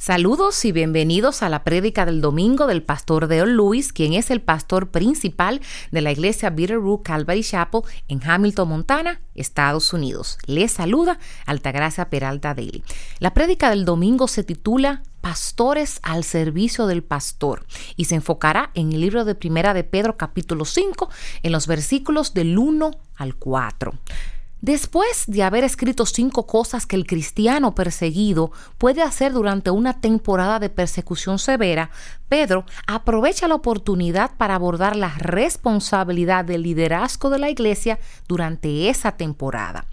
Saludos y bienvenidos a la prédica del domingo del pastor Dale Lewis, quien es el pastor principal de la iglesia Bitterroot Calvary Chapel en Hamilton, Montana, Estados Unidos. Les saluda Altagracia Peralta Daly. La prédica del domingo se titula Pastores al servicio del pastor y se enfocará en el libro de Primera de Pedro capítulo 5 en los versículos del 1 al 4. Después de haber escrito cinco cosas que el cristiano perseguido puede hacer durante una temporada de persecución severa, Pedro aprovecha la oportunidad para abordar la responsabilidad del liderazgo de la iglesia durante esa temporada.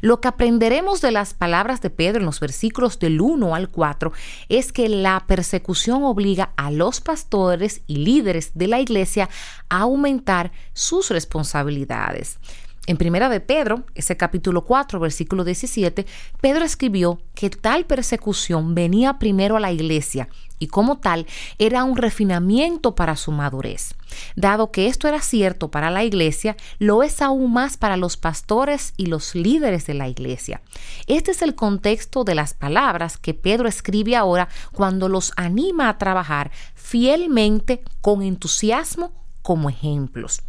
Lo que aprenderemos de las palabras de Pedro en los versículos del 1 al 4 es que la persecución obliga a los pastores y líderes de la iglesia a aumentar sus responsabilidades. En Primera de Pedro, ese capítulo 4, versículo 17, Pedro escribió que tal persecución venía primero a la iglesia y como tal era un refinamiento para su madurez. Dado que esto era cierto para la iglesia, lo es aún más para los pastores y los líderes de la iglesia. Este es el contexto de las palabras que Pedro escribe ahora cuando los anima a trabajar fielmente, con entusiasmo, como ejemplos.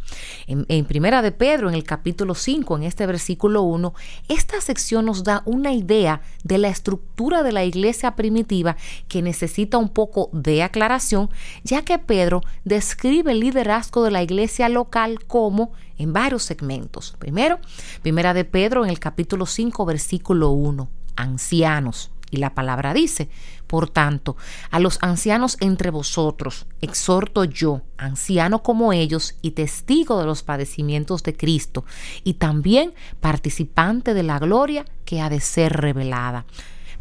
En, Primera de Pedro, en el capítulo 5, en este versículo 1, esta sección nos da una idea de la estructura de la iglesia primitiva que necesita un poco de aclaración, ya que Pedro describe el liderazgo de la iglesia local como en varios segmentos. Primero, Primera de Pedro, en el capítulo 5, versículo 1, ancianos. Y la palabra dice, por tanto, a los ancianos entre vosotros, exhorto yo, anciano como ellos y testigo de los padecimientos de Cristo, y también participante de la gloria que ha de ser revelada.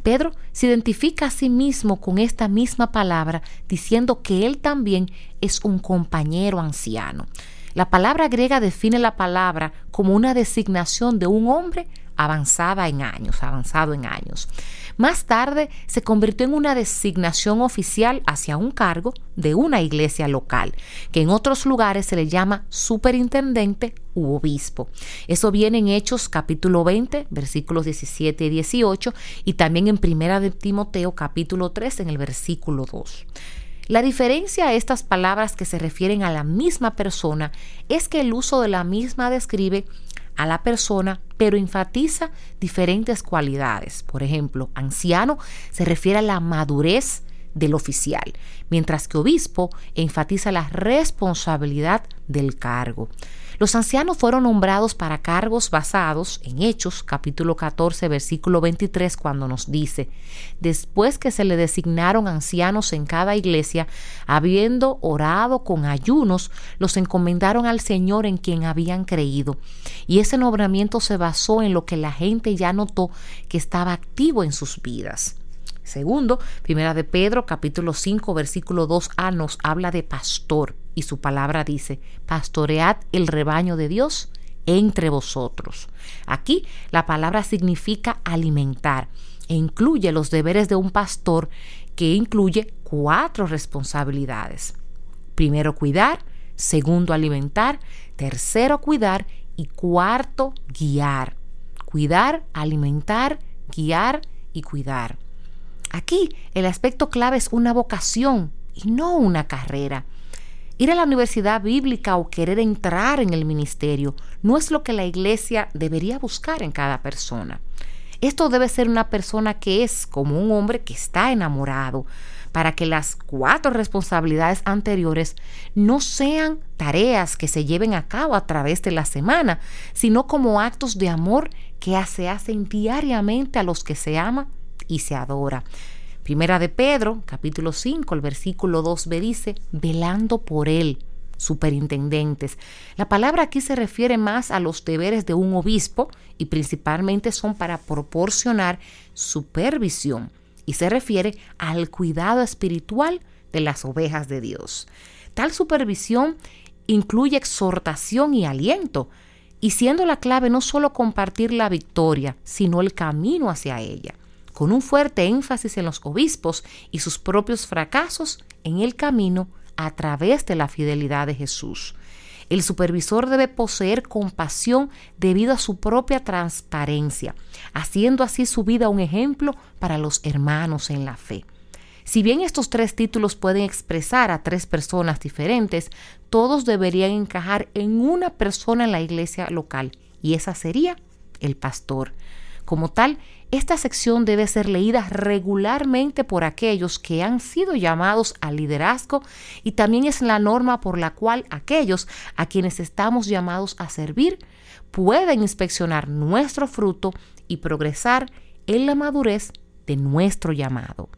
Pedro se identifica a sí mismo con esta misma palabra, diciendo que él también es un compañero anciano. La palabra griega define la palabra como una designación de un hombre avanzada en años, avanzado en años. Más tarde se convirtió en una designación oficial hacia un cargo de una iglesia local, que en otros lugares se le llama superintendente u obispo. Eso viene en Hechos capítulo 20, versículos 17 y 18, y también en Primera de Timoteo capítulo 3 en el versículo 2. La diferencia a estas palabras que se refieren a la misma persona es que el uso de la misma describe a la persona, pero enfatiza diferentes cualidades. Por ejemplo, anciano se refiere a la madurez del oficial, mientras que obispo enfatiza la responsabilidad del cargo. Los ancianos fueron nombrados para cargos basados en Hechos capítulo 14 versículo 23 cuando nos dice, después que se le designaron ancianos en cada iglesia, habiendo orado con ayunos, los encomendaron al Señor en quien habían creído. Y ese nombramiento se basó en lo que la gente ya notó que estaba activo en sus vidas. Segundo, Primera de Pedro, capítulo 5, versículo 2a nos habla de pastor y su palabra dice, pastoread el rebaño de Dios entre vosotros. Aquí la palabra significa alimentar e incluye los deberes de un pastor que incluye cuatro responsabilidades. Primero, cuidar, segundo, alimentar, tercero, cuidar y cuarto, guiar. Cuidar, alimentar, guiar y cuidar. Aquí el aspecto clave es una vocación y no una carrera. Ir a la universidad bíblica o querer entrar en el ministerio no es lo que la iglesia debería buscar en cada persona. Esto debe ser una persona que es como un hombre que está enamorado, para que las cuatro responsabilidades anteriores no sean tareas que se lleven a cabo a través de la semana, sino como actos de amor que se hacen diariamente a los que se ama y se adora. Primera de Pedro, capítulo 5, el versículo 2b dice, velando por él, superintendentes. La palabra aquí se refiere más a los deberes de un obispo y principalmente son para proporcionar supervisión y se refiere al cuidado espiritual de las ovejas de Dios. Tal supervisión incluye exhortación y aliento, y siendo la clave no solo compartir la victoria, sino el camino hacia ella con un fuerte énfasis en los obispos y sus propios fracasos en el camino a través de la fidelidad de Jesús. El supervisor debe poseer compasión debido a su propia transparencia, haciendo así su vida un ejemplo para los hermanos en la fe. Si bien estos tres títulos pueden expresar a tres personas diferentes, todos deberían encajar en una persona en la iglesia local, y esa sería el pastor. Como tal, esta sección debe ser leída regularmente por aquellos que han sido llamados al liderazgo y también es la norma por la cual aquellos a quienes estamos llamados a servir pueden inspeccionar nuestro fruto y progresar en la madurez de nuestro llamado.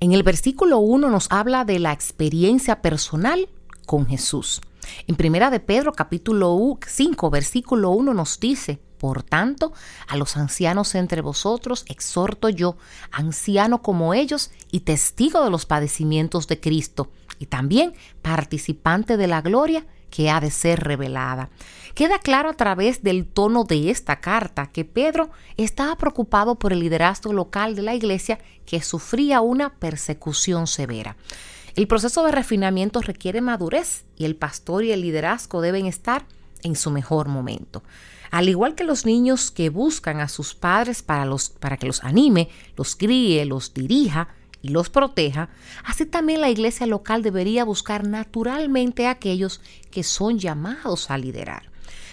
En el versículo 1 nos habla de la experiencia personal con Jesús. En primera de Pedro capítulo 5 versículo 1 nos dice, por tanto, a los ancianos entre vosotros exhorto yo, anciano como ellos y testigo de los padecimientos de Cristo, y también participante de la gloria que ha de ser revelada. Queda claro a través del tono de esta carta que Pedro estaba preocupado por el liderazgo local de la iglesia que sufría una persecución severa. El proceso de refinamiento requiere madurez y el pastor y el liderazgo deben estar en su mejor momento. Al igual que los niños que buscan a sus padres para, los, para que los anime, los críe, los dirija y los proteja, así también la iglesia local debería buscar naturalmente a aquellos que son llamados a liderar.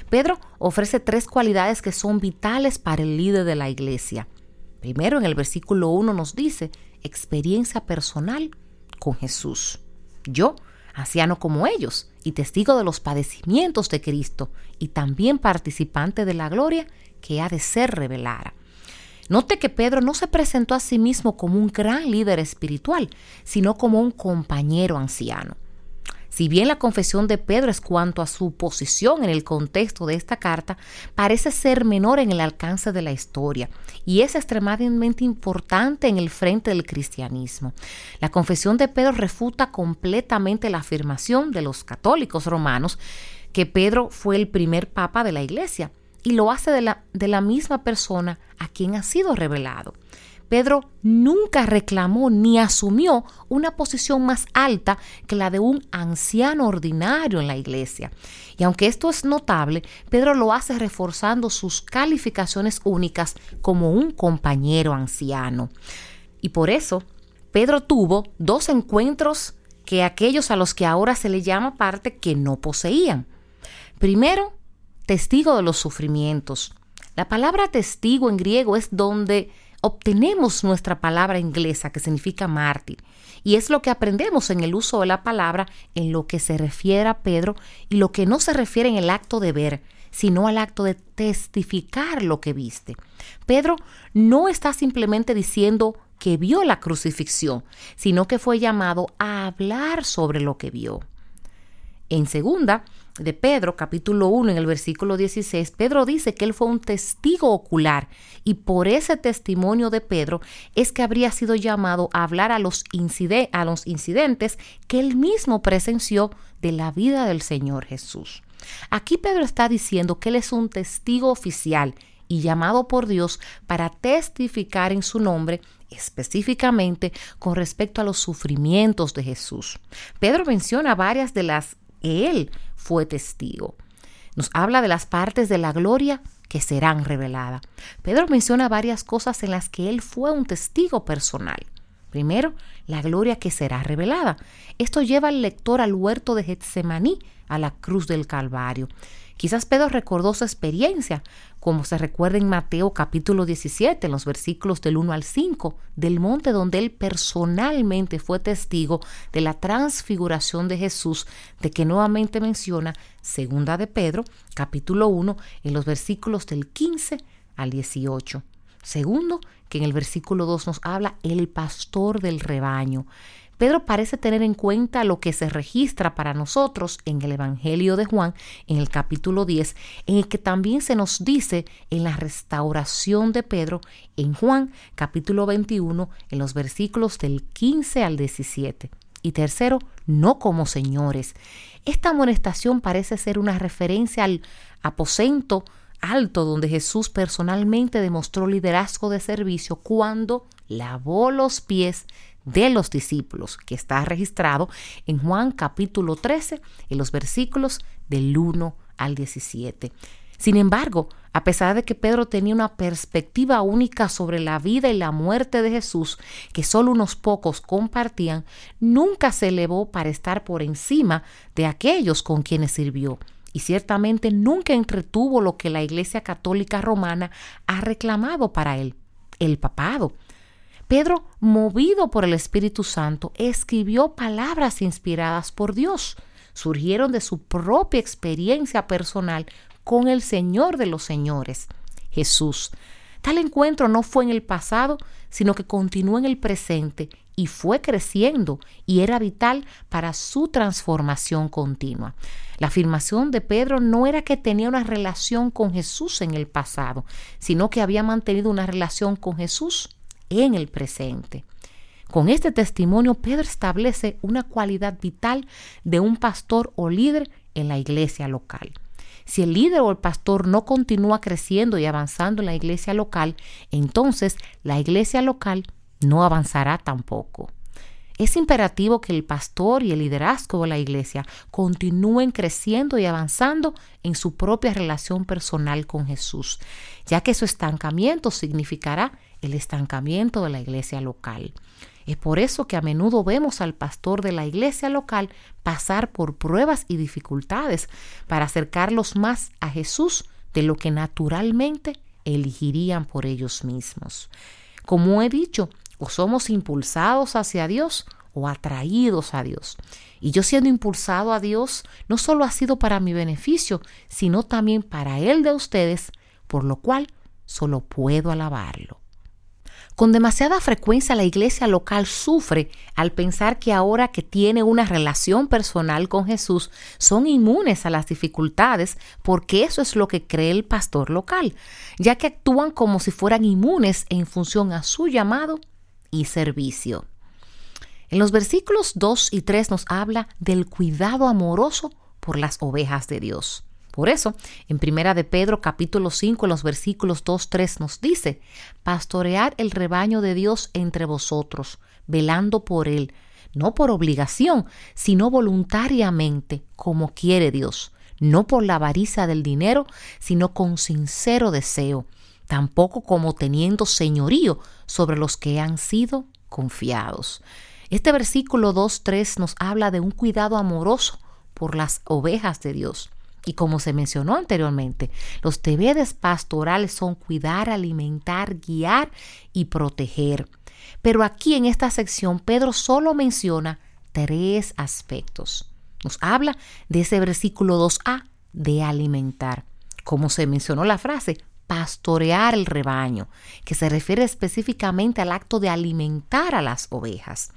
Pedro ofrece tres cualidades que son vitales para el líder de la iglesia. Primero, en el versículo 1 nos dice experiencia personal con Jesús. Yo anciano como ellos, y testigo de los padecimientos de Cristo, y también participante de la gloria que ha de ser revelada. Note que Pedro no se presentó a sí mismo como un gran líder espiritual, sino como un compañero anciano. Si bien la confesión de Pedro es cuanto a su posición en el contexto de esta carta, parece ser menor en el alcance de la historia y es extremadamente importante en el frente del cristianismo. La confesión de Pedro refuta completamente la afirmación de los católicos romanos que Pedro fue el primer papa de la iglesia y lo hace de la, de la misma persona a quien ha sido revelado. Pedro nunca reclamó ni asumió una posición más alta que la de un anciano ordinario en la iglesia. Y aunque esto es notable, Pedro lo hace reforzando sus calificaciones únicas como un compañero anciano. Y por eso, Pedro tuvo dos encuentros que aquellos a los que ahora se le llama parte que no poseían. Primero, testigo de los sufrimientos. La palabra testigo en griego es donde obtenemos nuestra palabra inglesa que significa mártir. Y es lo que aprendemos en el uso de la palabra en lo que se refiere a Pedro y lo que no se refiere en el acto de ver, sino al acto de testificar lo que viste. Pedro no está simplemente diciendo que vio la crucifixión, sino que fue llamado a hablar sobre lo que vio. En segunda, de Pedro, capítulo 1, en el versículo 16, Pedro dice que él fue un testigo ocular y por ese testimonio de Pedro es que habría sido llamado a hablar a los, a los incidentes que él mismo presenció de la vida del Señor Jesús. Aquí Pedro está diciendo que él es un testigo oficial y llamado por Dios para testificar en su nombre específicamente con respecto a los sufrimientos de Jesús. Pedro menciona varias de las él fue testigo. Nos habla de las partes de la gloria que serán reveladas. Pedro menciona varias cosas en las que él fue un testigo personal. Primero, la gloria que será revelada. Esto lleva al lector al huerto de Getsemaní, a la cruz del Calvario. Quizás Pedro recordó su experiencia, como se recuerda en Mateo capítulo 17, en los versículos del 1 al 5, del monte donde él personalmente fue testigo de la transfiguración de Jesús, de que nuevamente menciona segunda de Pedro capítulo 1, en los versículos del 15 al 18. Segundo, que en el versículo 2 nos habla el pastor del rebaño. Pedro parece tener en cuenta lo que se registra para nosotros en el Evangelio de Juan, en el capítulo 10, en el que también se nos dice en la restauración de Pedro en Juan, capítulo 21, en los versículos del 15 al 17. Y tercero, no como señores. Esta amonestación parece ser una referencia al aposento alto donde Jesús personalmente demostró liderazgo de servicio cuando lavó los pies de los discípulos, que está registrado en Juan capítulo 13, en los versículos del 1 al 17. Sin embargo, a pesar de que Pedro tenía una perspectiva única sobre la vida y la muerte de Jesús, que solo unos pocos compartían, nunca se elevó para estar por encima de aquellos con quienes sirvió. Y ciertamente nunca entretuvo lo que la Iglesia Católica Romana ha reclamado para él, el papado. Pedro, movido por el Espíritu Santo, escribió palabras inspiradas por Dios. Surgieron de su propia experiencia personal con el Señor de los Señores, Jesús. Tal encuentro no fue en el pasado, sino que continuó en el presente y fue creciendo y era vital para su transformación continua. La afirmación de Pedro no era que tenía una relación con Jesús en el pasado, sino que había mantenido una relación con Jesús en el presente. Con este testimonio, Pedro establece una cualidad vital de un pastor o líder en la iglesia local. Si el líder o el pastor no continúa creciendo y avanzando en la iglesia local, entonces la iglesia local no avanzará tampoco. Es imperativo que el pastor y el liderazgo de la iglesia continúen creciendo y avanzando en su propia relación personal con Jesús, ya que su estancamiento significará el estancamiento de la iglesia local. Es por eso que a menudo vemos al pastor de la iglesia local pasar por pruebas y dificultades para acercarlos más a Jesús de lo que naturalmente elegirían por ellos mismos. Como he dicho, o somos impulsados hacia Dios o atraídos a Dios. Y yo siendo impulsado a Dios, no solo ha sido para mi beneficio, sino también para el de ustedes, por lo cual solo puedo alabarlo. Con demasiada frecuencia la iglesia local sufre al pensar que ahora que tiene una relación personal con Jesús son inmunes a las dificultades porque eso es lo que cree el pastor local, ya que actúan como si fueran inmunes en función a su llamado y servicio. En los versículos 2 y 3 nos habla del cuidado amoroso por las ovejas de Dios. Por eso, en Primera de Pedro capítulo 5, en los versículos 2, 3 nos dice, pastorear el rebaño de Dios entre vosotros, velando por él, no por obligación, sino voluntariamente, como quiere Dios, no por la avaricia del dinero, sino con sincero deseo, tampoco como teniendo señorío sobre los que han sido confiados. Este versículo 2.3 nos habla de un cuidado amoroso por las ovejas de Dios. Y como se mencionó anteriormente, los deberes pastorales son cuidar, alimentar, guiar y proteger. Pero aquí en esta sección Pedro solo menciona tres aspectos. Nos habla de ese versículo 2a, de alimentar. Como se mencionó la frase, pastorear el rebaño, que se refiere específicamente al acto de alimentar a las ovejas.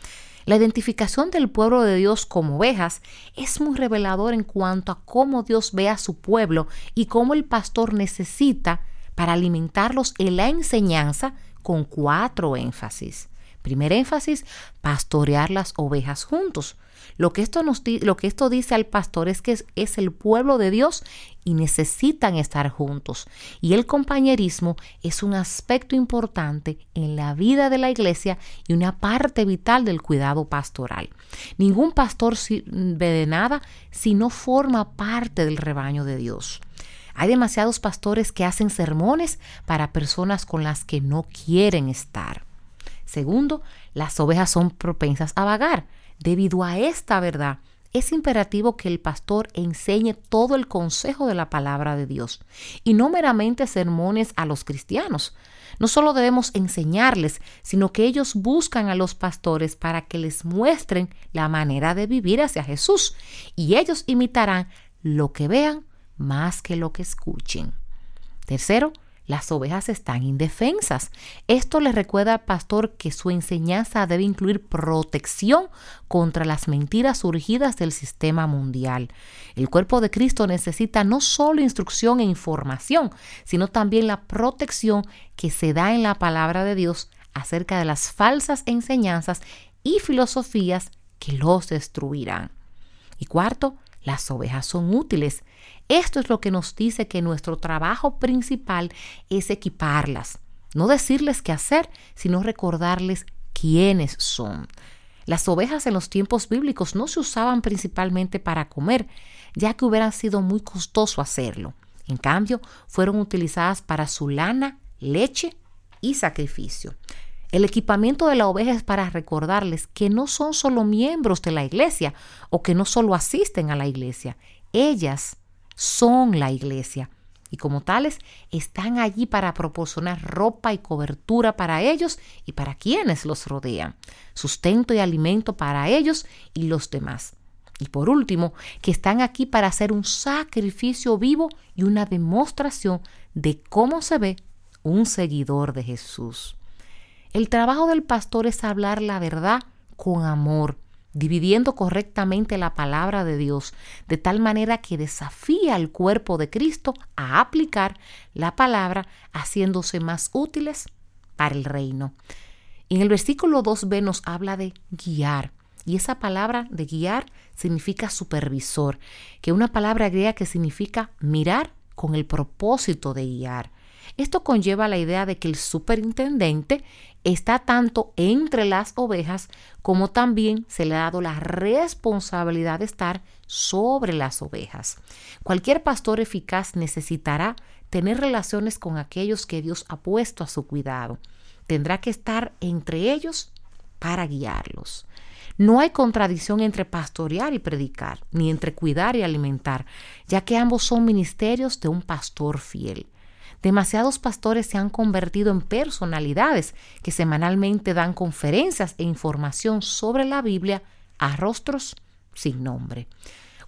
La identificación del pueblo de Dios como ovejas es muy revelador en cuanto a cómo Dios ve a su pueblo y cómo el pastor necesita para alimentarlos en la enseñanza con cuatro énfasis. Primer énfasis, pastorear las ovejas juntos. Lo que esto, nos, lo que esto dice al pastor es que es, el pueblo de Dios y necesitan estar juntos. Y el compañerismo es un aspecto importante en la vida de la iglesia y una parte vital del cuidado pastoral. Ningún pastor ve de nada si no forma parte del rebaño de Dios. Hay demasiados pastores que hacen sermones para personas con las que no quieren estar. Segundo, las ovejas son propensas a vagar. Debido a esta verdad, es imperativo que el pastor enseñe todo el consejo de la palabra de Dios y no meramente sermones a los cristianos. No solo debemos enseñarles, sino que ellos buscan a los pastores para que les muestren la manera de vivir hacia Jesús y ellos imitarán lo que vean más que lo que escuchen. Tercero, las ovejas están indefensas. Esto le recuerda al pastor que su enseñanza debe incluir protección contra las mentiras surgidas del sistema mundial. El cuerpo de Cristo necesita no solo instrucción e información, sino también la protección que se da en la palabra de Dios acerca de las falsas enseñanzas y filosofías que los destruirán. Y cuarto, las ovejas son útiles. Esto es lo que nos dice que nuestro trabajo principal es equiparlas, no decirles qué hacer, sino recordarles quiénes son. Las ovejas en los tiempos bíblicos no se usaban principalmente para comer, ya que hubiera sido muy costoso hacerlo. En cambio, fueron utilizadas para su lana, leche y sacrificio. El equipamiento de la oveja es para recordarles que no son solo miembros de la iglesia o que no solo asisten a la iglesia. Ellas son la iglesia y como tales están allí para proporcionar ropa y cobertura para ellos y para quienes los rodean, sustento y alimento para ellos y los demás. Y por último, que están aquí para hacer un sacrificio vivo y una demostración de cómo se ve un seguidor de Jesús. El trabajo del pastor es hablar la verdad con amor, dividiendo correctamente la palabra de Dios, de tal manera que desafía al cuerpo de Cristo a aplicar la palabra, haciéndose más útiles para el reino. En el versículo 2b nos habla de guiar. Y esa palabra de guiar significa supervisor, que es una palabra griega que significa mirar con el propósito de guiar. Esto conlleva la idea de que el superintendente está tanto entre las ovejas como también se le ha dado la responsabilidad de estar sobre las ovejas. Cualquier pastor eficaz necesitará tener relaciones con aquellos que Dios ha puesto a su cuidado. Tendrá que estar entre ellos para guiarlos. No hay contradicción entre pastorear y predicar, ni entre cuidar y alimentar, ya que ambos son ministerios de un pastor fiel. Demasiados pastores se han convertido en personalidades que semanalmente dan conferencias e información sobre la Biblia a rostros sin nombre.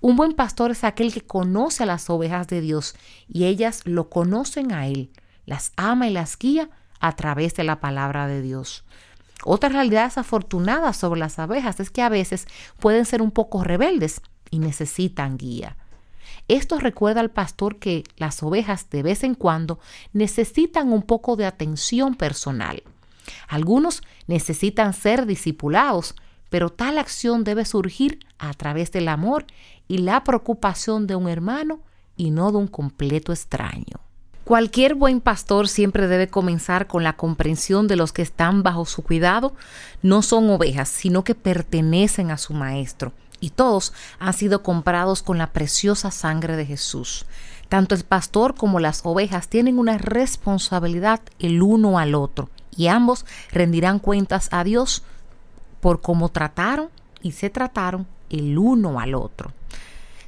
Un buen pastor es aquel que conoce a las ovejas de Dios y ellas lo conocen a Él, las ama y las guía a través de la palabra de Dios. Otra realidad desafortunada sobre las abejas es que a veces pueden ser un poco rebeldes y necesitan guía. Esto recuerda al pastor que las ovejas de vez en cuando necesitan un poco de atención personal. Algunos necesitan ser discipulados, pero tal acción debe surgir a través del amor y la preocupación de un hermano y no de un completo extraño. Cualquier buen pastor siempre debe comenzar con la comprensión de los que están bajo su cuidado. No son ovejas, sino que pertenecen a su maestro y todos han sido comprados con la preciosa sangre de Jesús. Tanto el pastor como las ovejas tienen una responsabilidad el uno al otro y ambos rendirán cuentas a Dios por cómo trataron y se trataron el uno al otro.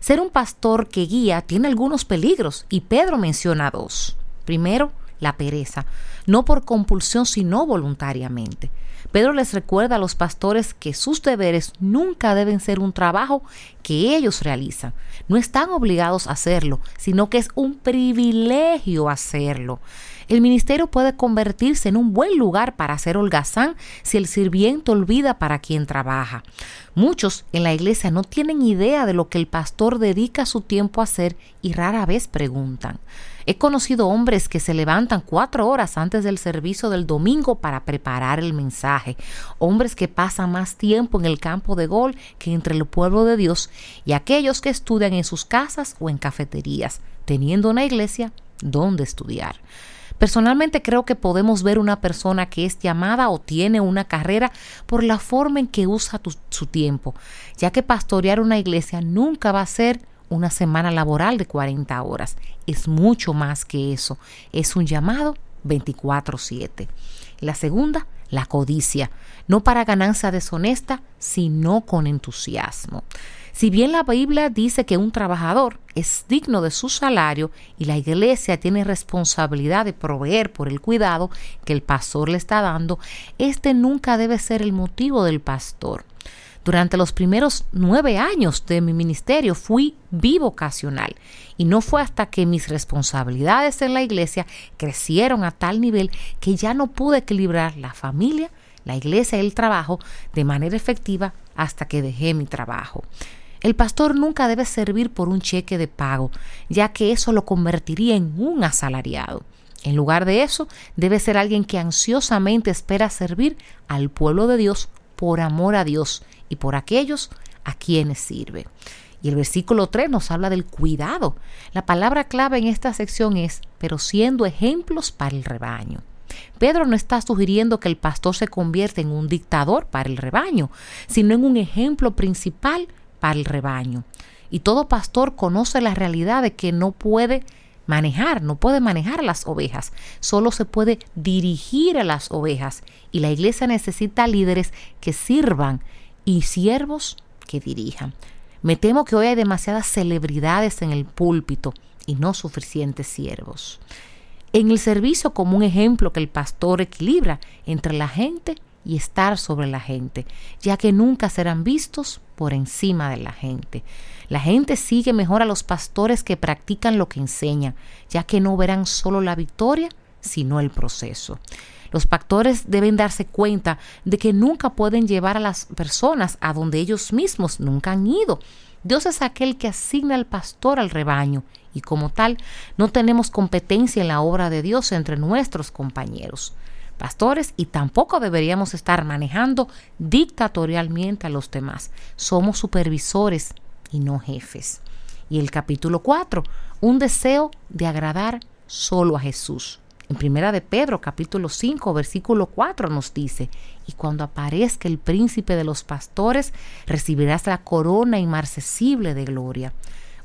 Ser un pastor que guía tiene algunos peligros y Pedro menciona dos. Primero, la pereza, no por compulsión sino voluntariamente. Pedro les recuerda a los pastores que sus deberes nunca deben ser un trabajo que ellos realizan. No están obligados a hacerlo, sino que es un privilegio hacerlo. El ministerio puede convertirse en un buen lugar para hacer holgazán si el sirviente olvida para quien trabaja. Muchos en la iglesia no tienen idea de lo que el pastor dedica su tiempo a hacer y rara vez preguntan. He conocido hombres que se levantan cuatro horas antes del servicio del domingo para preparar el mensaje, hombres que pasan más tiempo en el campo de gol que entre el pueblo de Dios y aquellos que estudian en sus casas o en cafeterías, teniendo una iglesia donde estudiar. Personalmente creo que podemos ver una persona que es llamada o tiene una carrera por la forma en que usa su tiempo, ya que pastorear una iglesia nunca va a ser una semana laboral de 40 horas. Es mucho más que eso. Es un llamado 24/7. La segunda, la codicia, no para ganancia deshonesta, sino con entusiasmo. Si bien la Biblia dice que un trabajador es digno de su salario y la iglesia tiene responsabilidad de proveer por el cuidado que el pastor le está dando, este nunca debe ser el motivo del pastor. Durante los primeros nueve años de mi ministerio fui bivocacional y no fue hasta que mis responsabilidades en la iglesia crecieron a tal nivel que ya no pude equilibrar la familia, la iglesia y el trabajo de manera efectiva hasta que dejé mi trabajo. El pastor nunca debe servir por un cheque de pago, ya que eso lo convertiría en un asalariado. En lugar de eso, debe ser alguien que ansiosamente espera servir al pueblo de Dios por amor a Dios y por aquellos a quienes sirve. Y el versículo 3 nos habla del cuidado. La palabra clave en esta sección es, pero siendo ejemplos para el rebaño. Pedro no está sugiriendo que el pastor se convierta en un dictador para el rebaño, sino en un ejemplo principal para el rebaño. Y todo pastor conoce la realidad de que no puede manejar, no puede manejar las ovejas, solo se puede dirigir a las ovejas y la iglesia necesita líderes que sirvan y siervos que dirijan. Me temo que hoy hay demasiadas celebridades en el púlpito y no suficientes siervos. En el servicio como un ejemplo que el pastor equilibra entre la gente y estar sobre la gente, ya que nunca serán vistos por encima de la gente. La gente sigue mejor a los pastores que practican lo que enseñan, ya que no verán solo la victoria, sino el proceso. Los pastores deben darse cuenta de que nunca pueden llevar a las personas a donde ellos mismos nunca han ido. Dios es aquel que asigna al pastor al rebaño y como tal no tenemos competencia en la obra de Dios entre nuestros compañeros pastores y tampoco deberíamos estar manejando dictatorialmente a los demás. Somos supervisores y no jefes. Y el capítulo 4, un deseo de agradar solo a Jesús. En primera de Pedro, capítulo 5, versículo 4 nos dice, y cuando aparezca el príncipe de los pastores, recibirás la corona inmarcesible de gloria.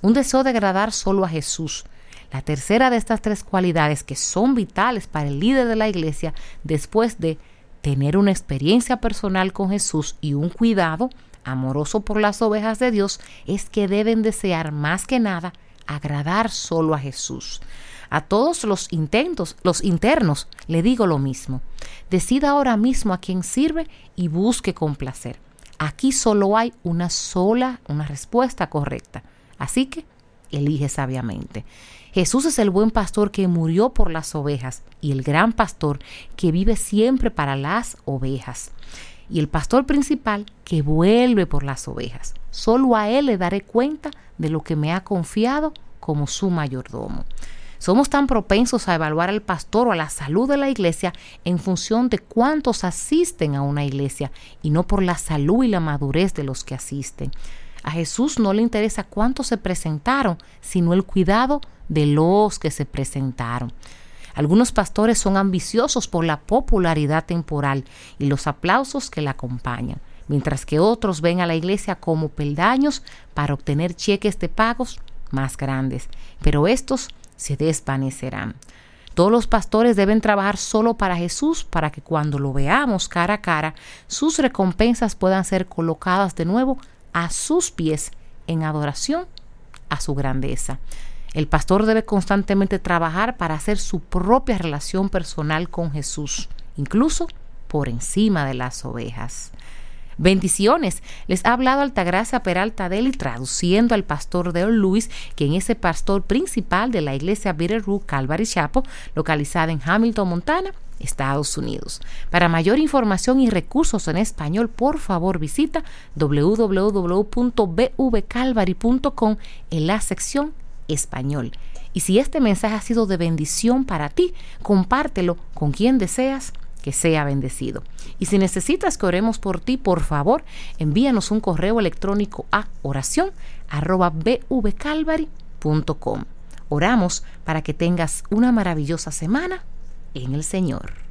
Un deseo de agradar solo a Jesús. La tercera de estas tres cualidades que son vitales para el líder de la iglesia después de tener una experiencia personal con Jesús y un cuidado amoroso por las ovejas de Dios es que deben desear más que nada agradar solo a Jesús. A todos los intentos, los internos, le digo lo mismo. Decida ahora mismo a quién sirve y busque complacer. Aquí solo hay una sola, una respuesta correcta. Así que elige sabiamente. Jesús es el buen pastor que murió por las ovejas y el gran pastor que vive siempre para las ovejas y el pastor principal que vuelve por las ovejas. Solo a él le daré cuenta de lo que me ha confiado como su mayordomo. Somos tan propensos a evaluar al pastor o a la salud de la iglesia en función de cuántos asisten a una iglesia y no por la salud y la madurez de los que asisten. A Jesús no le interesa cuántos se presentaron, sino el cuidado de los que se presentaron. Algunos pastores son ambiciosos por la popularidad temporal y los aplausos que la acompañan, mientras que otros ven a la iglesia como peldaños para obtener cheques de pagos más grandes, pero estos se desvanecerán. Todos los pastores deben trabajar solo para Jesús para que cuando lo veamos cara a cara, sus recompensas puedan ser colocadas de nuevo a sus pies en adoración a su grandeza. El pastor debe constantemente trabajar para hacer su propia relación personal con Jesús, incluso por encima de las ovejas. Bendiciones. Les ha hablado Altagracia Peralta Deli traduciendo al pastor Dale Lewis, quien es el pastor principal de la iglesia Bitterroot Calvary Chapel, localizada en Hamilton, Montana, Estados Unidos. Para mayor información y recursos en español, por favor visita www.bvcalvary.com en la sección español. Y si este mensaje ha sido de bendición para ti, compártelo con quien deseas que sea bendecido. Y si necesitas que oremos por ti, por favor, envíanos un correo electrónico a oración Oramos para que tengas una maravillosa semana en el Señor.